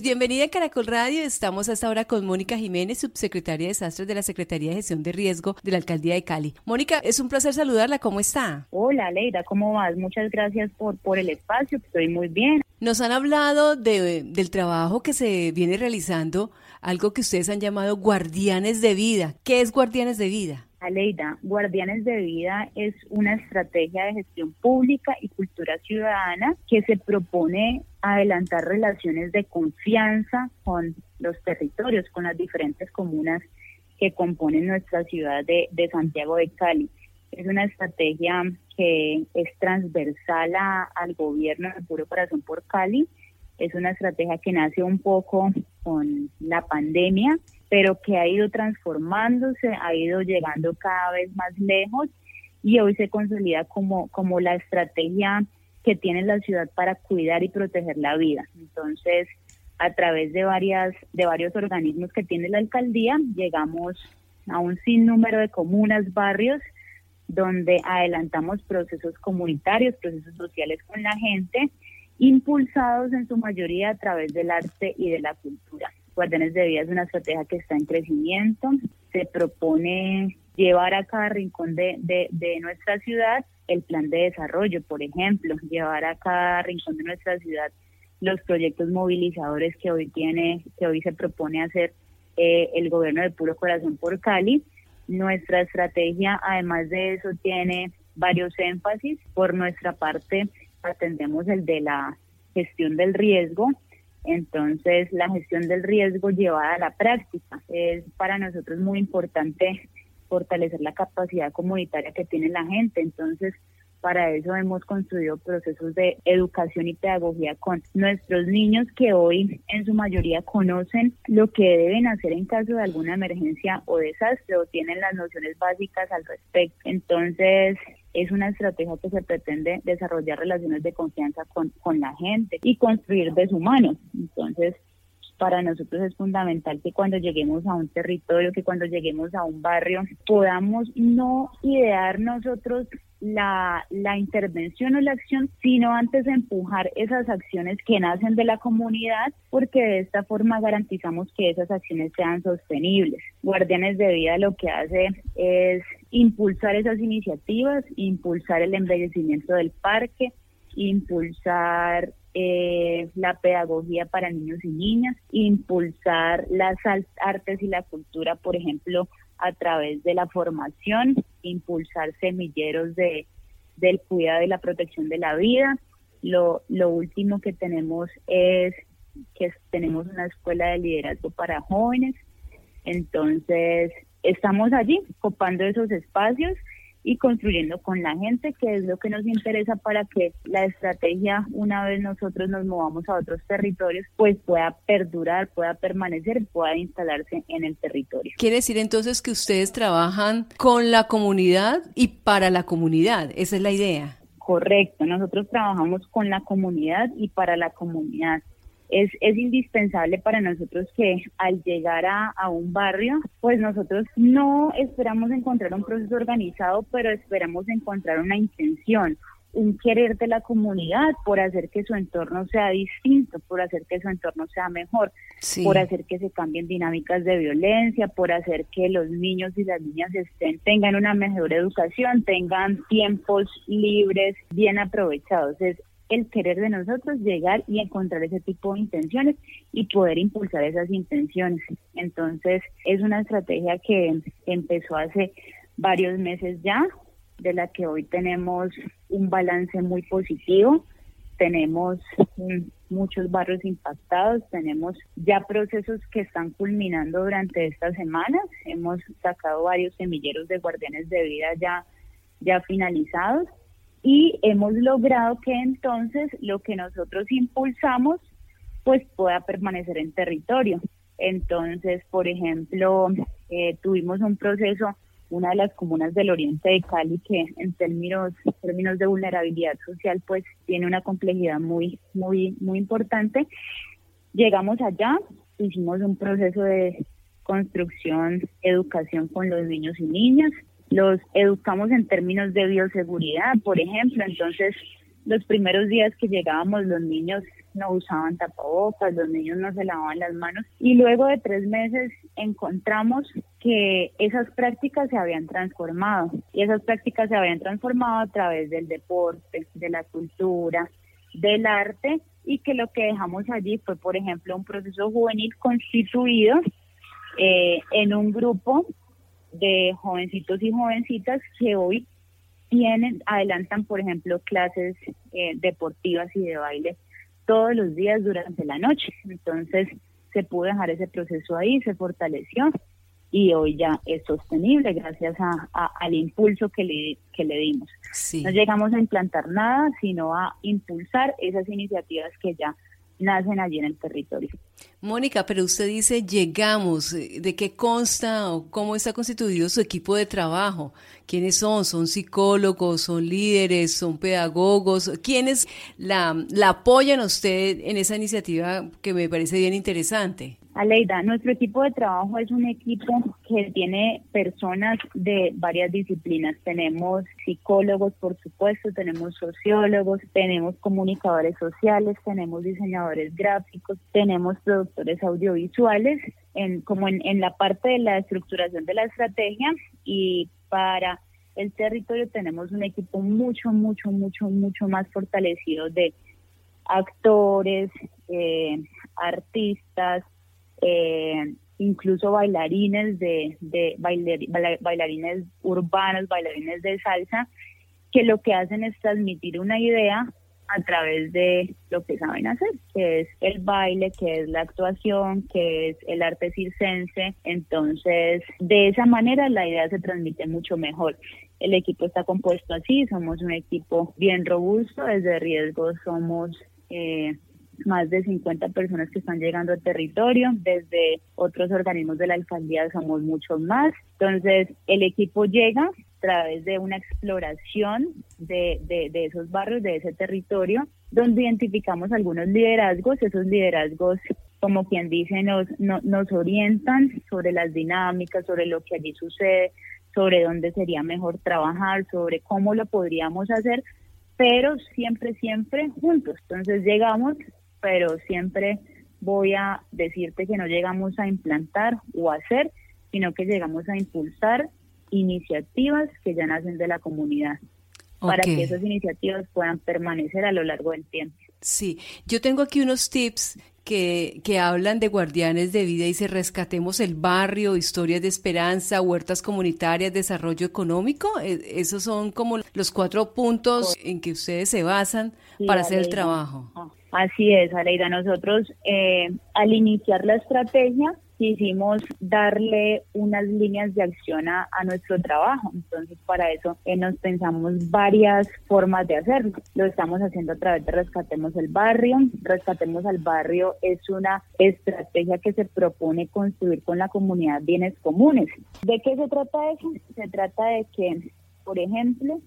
Bienvenida a Caracol Radio. Estamos hasta ahora con Mónica Jiménez, subsecretaria de Desastres de la Secretaría de Gestión de Riesgo de la Alcaldía de Cali. Mónica, es un placer saludarla. ¿Cómo está? Hola, Leida, ¿cómo vas? Muchas gracias por, por el espacio. Estoy muy bien. Nos han hablado de, del trabajo que se viene realizando, algo que ustedes han llamado guardianes de vida. ¿Qué es guardianes de vida? Aleida, Guardianes de Vida es una estrategia de gestión pública y cultura ciudadana que se propone adelantar relaciones de confianza con los territorios, con las diferentes comunas que componen nuestra ciudad de, Santiago de Cali. Es una estrategia que es transversal al gobierno de Puro Corazón por Cali. Es una estrategia que nace un poco con la pandemia pero que ha ido transformándose, ha ido llegando cada vez más lejos y hoy se consolida como, como la estrategia que tiene la ciudad para cuidar y proteger la vida. Entonces, a través de varias de varios organismos que tiene la alcaldía, llegamos a un sinnúmero de comunas, barrios donde adelantamos procesos comunitarios, procesos sociales con la gente, impulsados en su mayoría a través del arte y de la cultura. Guardianes de Vida es una estrategia que está en crecimiento. Se propone llevar a cada rincón de, de, nuestra ciudad el plan de desarrollo, por ejemplo, llevar a cada rincón de nuestra ciudad los proyectos movilizadores que hoy tiene, que hoy se propone hacer eh, el gobierno de Puro Corazón por Cali. Nuestra estrategia, además de eso, tiene varios énfasis. Por nuestra parte, atendemos el de la gestión del riesgo, entonces, la gestión del riesgo llevada a la práctica es para nosotros muy importante fortalecer la capacidad comunitaria que tiene la gente. Entonces, para eso hemos construido procesos de educación y pedagogía con nuestros niños que hoy en su mayoría conocen lo que deben hacer en caso de alguna emergencia o desastre o tienen las nociones básicas al respecto. Entonces, es una estrategia que se pretende desarrollar relaciones de confianza con, con la gente y construir deshumanos. Entonces, para nosotros es fundamental que cuando lleguemos a un territorio, que cuando lleguemos a un barrio, podamos no idear nosotros la, la intervención o la acción, sino antes empujar esas acciones que nacen de la comunidad, porque de esta forma garantizamos que esas acciones sean sostenibles. Guardianes de Vida lo que hace es impulsar esas iniciativas, impulsar el embellecimiento del parque, impulsar eh, la pedagogía para niños y niñas, impulsar las artes y la cultura, por ejemplo, a través de la formación, impulsar semilleros de, del cuidado y la protección de la vida. Lo, último que tenemos es que tenemos una escuela de liderazgo para jóvenes. Entonces, estamos allí copando esos espacios y construyendo con la gente, que es lo que nos interesa para que la estrategia, una vez nosotros nos movamos a otros territorios, pues pueda perdurar, pueda permanecer, pueda instalarse en el territorio. Quiere decir entonces que ustedes trabajan con la comunidad y para la comunidad, esa es la idea. Correcto, nosotros trabajamos con la comunidad y para la comunidad es, es indispensable para nosotros que al llegar a, a un barrio, pues nosotros no esperamos encontrar un proceso organizado, pero esperamos encontrar una intención, un querer de la comunidad por hacer que su entorno sea distinto, por hacer que su entorno sea mejor, por hacer que se cambien dinámicas de violencia, por hacer que los niños y las niñas estén, tengan una mejor educación, tengan tiempos libres bien aprovechados. Es, el querer de nosotros llegar y encontrar ese tipo de intenciones y poder impulsar esas intenciones. Entonces, es una estrategia que empezó hace varios meses ya, de la que hoy tenemos un balance muy positivo. Tenemos muchos barrios impactados, tenemos ya procesos que están culminando durante estas semanas. Hemos sacado varios semilleros de guardianes de vida ya, ya finalizados y hemos logrado que entonces lo que nosotros impulsamos pues pueda permanecer en territorio. Entonces, por ejemplo, eh, tuvimos un proceso, una de las comunas del oriente de Cali que en términos, términos de vulnerabilidad social pues tiene una complejidad muy, muy, muy importante. Llegamos allá, hicimos un proceso de construcción, educación con los niños y niñas, los educamos en términos de bioseguridad, por ejemplo. Entonces, los primeros días que llegábamos, los niños no usaban tapabocas, los niños no se lavaban las manos y luego de tres meses encontramos que esas prácticas se habían transformado y esas prácticas se habían transformado a través del deporte, de la cultura, del arte y que lo que dejamos allí fue, por ejemplo, un proceso juvenil constituido eh, en un grupo de jovencitos y jovencitas que hoy tienen, adelantan, por ejemplo, clases eh, deportivas y de baile todos los días durante la noche. Entonces se pudo dejar ese proceso ahí, se fortaleció y hoy ya es sostenible gracias a, al impulso que le, que le dimos. No llegamos a implantar nada, sino a impulsar esas iniciativas que ya nacen allí en el territorio. Mónica, pero usted dice llegamos, ¿de qué consta o cómo está constituido su equipo de trabajo? ¿Quiénes son? ¿Son psicólogos? ¿Son líderes? ¿Son pedagogos? ¿Quiénes la, la apoyan a usted en esa iniciativa que me parece bien interesante? Aleida, nuestro equipo de trabajo es un equipo que tiene personas de varias disciplinas. Tenemos psicólogos, por supuesto, tenemos sociólogos, tenemos comunicadores sociales, tenemos diseñadores gráficos, tenemos productores audiovisuales, en, como en, en la parte de la estructuración de la estrategia y para el territorio tenemos un equipo mucho, mucho, mucho, mucho más fortalecido de actores, eh, artistas, eh, incluso bailarines de, de bailarines urbanos, bailarines de salsa, que lo que hacen es transmitir una idea a través de lo que saben hacer, que es el baile, que es la actuación, que es el arte circense. Entonces, de esa manera la idea se transmite mucho mejor. El equipo está compuesto así, somos un equipo bien robusto, desde riesgo somos eh, más de 50 personas que están llegando al territorio, desde otros organismos de la alcaldía somos muchos más. Entonces, el equipo llega a través de una exploración de, de, esos barrios, de ese territorio, donde identificamos algunos liderazgos, esos liderazgos como quien dice, nos, nos orientan sobre las dinámicas, sobre lo que allí sucede, sobre dónde sería mejor trabajar, sobre cómo lo podríamos hacer, pero siempre, siempre juntos. Entonces llegamos pero siempre voy a decirte que no llegamos a implantar o hacer, sino que llegamos a impulsar iniciativas que ya nacen de la comunidad, para que esas iniciativas puedan permanecer a lo largo del tiempo. Sí, yo tengo aquí unos tips que, que, hablan de guardianes de vida y se rescatemos el barrio, historias de esperanza, huertas comunitarias, desarrollo económico. E, esos son como los cuatro puntos en que ustedes se basan para hacer el trabajo. Ah, así es, Aleida. Nosotros eh, al iniciar la estrategia quisimos darle unas líneas de acción a, nuestro trabajo. Entonces, para eso eh, nos pensamos varias formas de hacerlo. Lo estamos haciendo a través de Rescatemos el Barrio. Rescatemos al Barrio es una estrategia que se propone construir con la comunidad bienes comunes. ¿De qué se trata eso? Se trata de que, por ejemplo,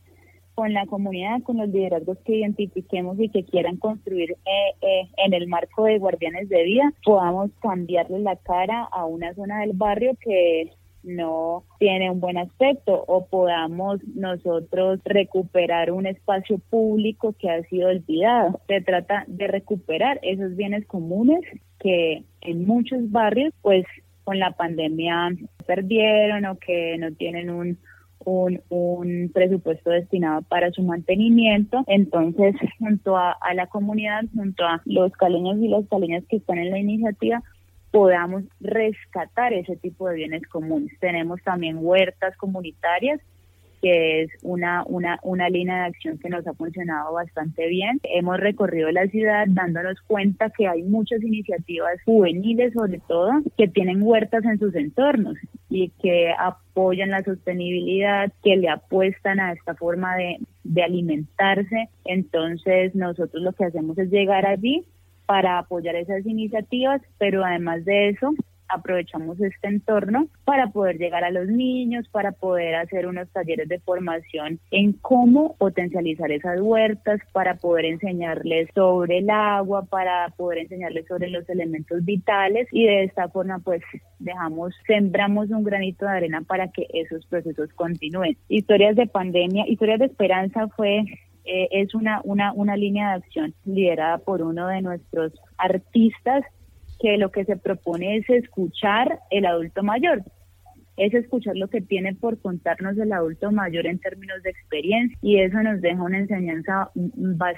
con la comunidad, con los liderazgos que identifiquemos y que quieran construir eh, eh, en el marco de Guardianes de Vida, podamos cambiarle la cara a una zona del barrio que no tiene un buen aspecto o podamos nosotros recuperar un espacio público que ha sido olvidado. Se trata de recuperar esos bienes comunes que en muchos barrios pues con la pandemia perdieron o que no tienen un, un, un presupuesto destinado para su mantenimiento. Entonces, junto a, la comunidad, junto a los caleños y las caleñas que están en la iniciativa, podamos rescatar ese tipo de bienes comunes. Tenemos también huertas comunitarias que es una, una, una línea de acción que nos ha funcionado bastante bien. Hemos recorrido la ciudad dándonos cuenta que hay muchas iniciativas juveniles, sobre todo, que tienen huertas en sus entornos y que apoyan la sostenibilidad, que le apuestan a esta forma de, de alimentarse. Entonces, nosotros lo que hacemos es llegar allí para apoyar esas iniciativas, pero además de eso, aprovechamos este entorno para poder llegar a los niños, para poder hacer unos talleres de formación en cómo potencializar esas huertas, para poder enseñarles sobre el agua, para poder enseñarles sobre los elementos vitales y de esta forma pues dejamos, sembramos un granito de arena para que esos procesos continúen. Historias de pandemia, historias de esperanza fue eh, es una, una, una línea de acción liderada por uno de nuestros artistas que lo que se propone es escuchar el adulto mayor, es escuchar lo que tiene por contarnos el adulto mayor en términos de experiencia y eso nos deja una enseñanza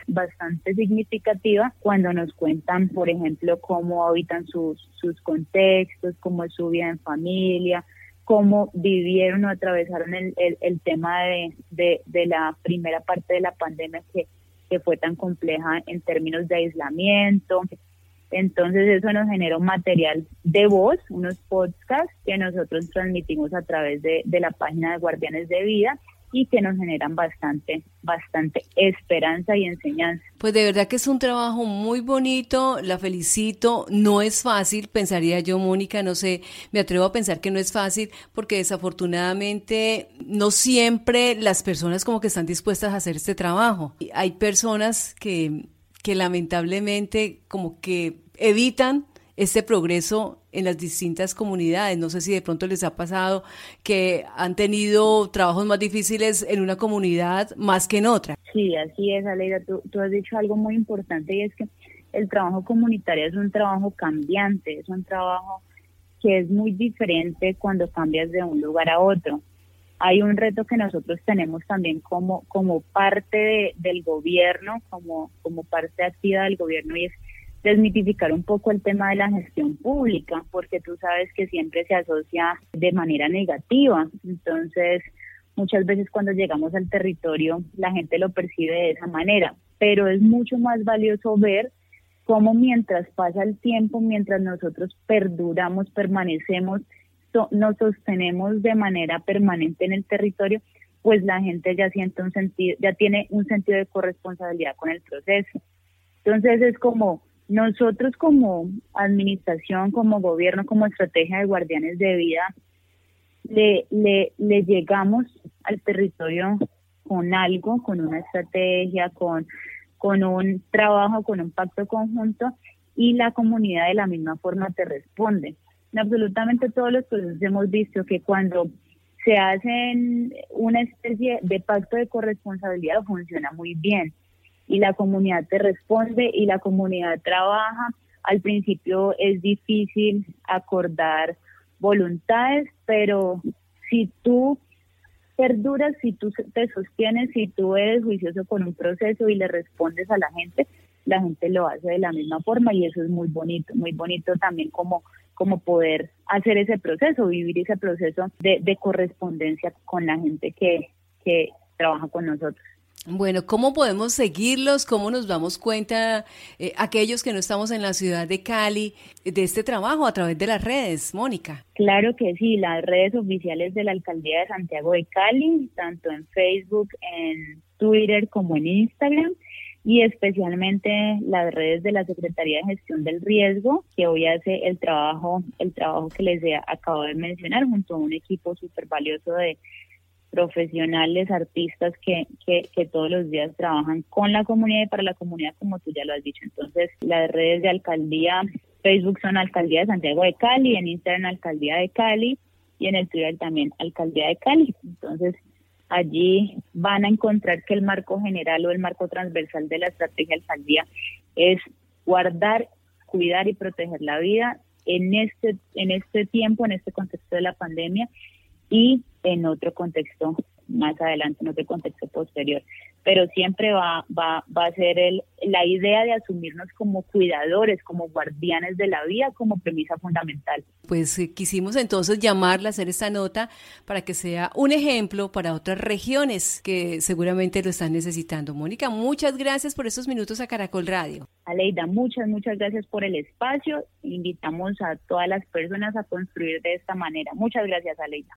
bastante significativa cuando nos cuentan, por ejemplo, cómo habitan sus, sus contextos, cómo es su vida en familia, cómo vivieron o atravesaron el, el, tema de, de, la primera parte de la pandemia que, que fue tan compleja en términos de aislamiento, entonces eso nos genera un material de voz, unos podcasts que nosotros transmitimos a través de, la página de Guardianes de Vida y que nos generan bastante, bastante esperanza y enseñanza. Pues de verdad que es un trabajo muy bonito, la felicito, no es fácil, pensaría yo, Mónica, no sé, me atrevo a pensar que no es fácil porque desafortunadamente no siempre las personas como que están dispuestas a hacer este trabajo. Hay personas que, que lamentablemente como que evitan este progreso en las distintas comunidades. No sé si de pronto les ha pasado que han tenido trabajos más difíciles en una comunidad más que en otra. Sí, así es, Aleida. Tú, tú has dicho algo muy importante y es que el trabajo comunitario es un trabajo cambiante, es un trabajo que es muy diferente cuando cambias de un lugar a otro. Hay un reto que nosotros tenemos también como, como parte del gobierno, como, como parte activa del gobierno, y es desmitificar un poco el tema de la gestión pública, porque tú sabes que siempre se asocia de manera negativa. Entonces, muchas veces cuando llegamos al territorio, la gente lo percibe de esa manera, pero es mucho más valioso ver cómo mientras pasa el tiempo, mientras nosotros perduramos, permanecemos, nos sostenemos de manera permanente en el territorio, pues la gente ya siente un sentido, ya tiene un sentido de corresponsabilidad con el proceso. Entonces es como nosotros como administración, como gobierno, como estrategia de guardianes de vida, le, le, llegamos al territorio con algo, con una estrategia, con un trabajo, con un pacto conjunto y la comunidad de la misma forma te responde. En absolutamente todos los procesos hemos visto que cuando se hacen una especie de pacto de corresponsabilidad funciona muy bien y la comunidad te responde y la comunidad trabaja. Al principio es difícil acordar voluntades, pero si tú perduras, si tú te sostienes, si tú eres juicioso con un proceso y le respondes a la gente, la gente lo hace de la misma forma y eso es muy bonito, muy bonito también como, como poder hacer ese proceso, vivir ese proceso de, de correspondencia con la gente que, que trabaja con nosotros. Bueno, ¿cómo podemos seguirlos? ¿Cómo nos damos cuenta eh, aquellos que no estamos en la ciudad de Cali de este trabajo a través de las redes, Mónica? Claro que sí, las redes oficiales de la Alcaldía de Santiago de Cali, tanto en Facebook, en Twitter como en Instagram y especialmente las redes de la Secretaría de Gestión del Riesgo, que hoy hace el trabajo, el trabajo que les acabo de mencionar junto a un equipo súper valioso de profesionales, artistas que, que, que, todos los días trabajan con la comunidad y para la comunidad, como tú ya lo has dicho. Entonces, las redes de alcaldía, Facebook son Alcaldía de Santiago de Cali, en Instagram Alcaldía de Cali y en el Twitter también Alcaldía de Cali. Entonces, allí van a encontrar que el marco general o el marco transversal de la estrategia de alcaldía es guardar, cuidar y proteger la vida en este, en este tiempo, en este contexto de la pandemia y en otro contexto más adelante, en otro contexto posterior. Pero siempre va, va, va a ser el, la idea de asumirnos como cuidadores, como guardianes de la vida, como premisa fundamental. Pues eh, quisimos entonces llamarla, hacer esta nota para que sea un ejemplo para otras regiones que seguramente lo están necesitando. Mónica, muchas gracias por estos minutos a Caracol Radio. Aleida, muchas, muchas gracias por el espacio. Invitamos a todas las personas a construir de esta manera. Muchas gracias, Aleida.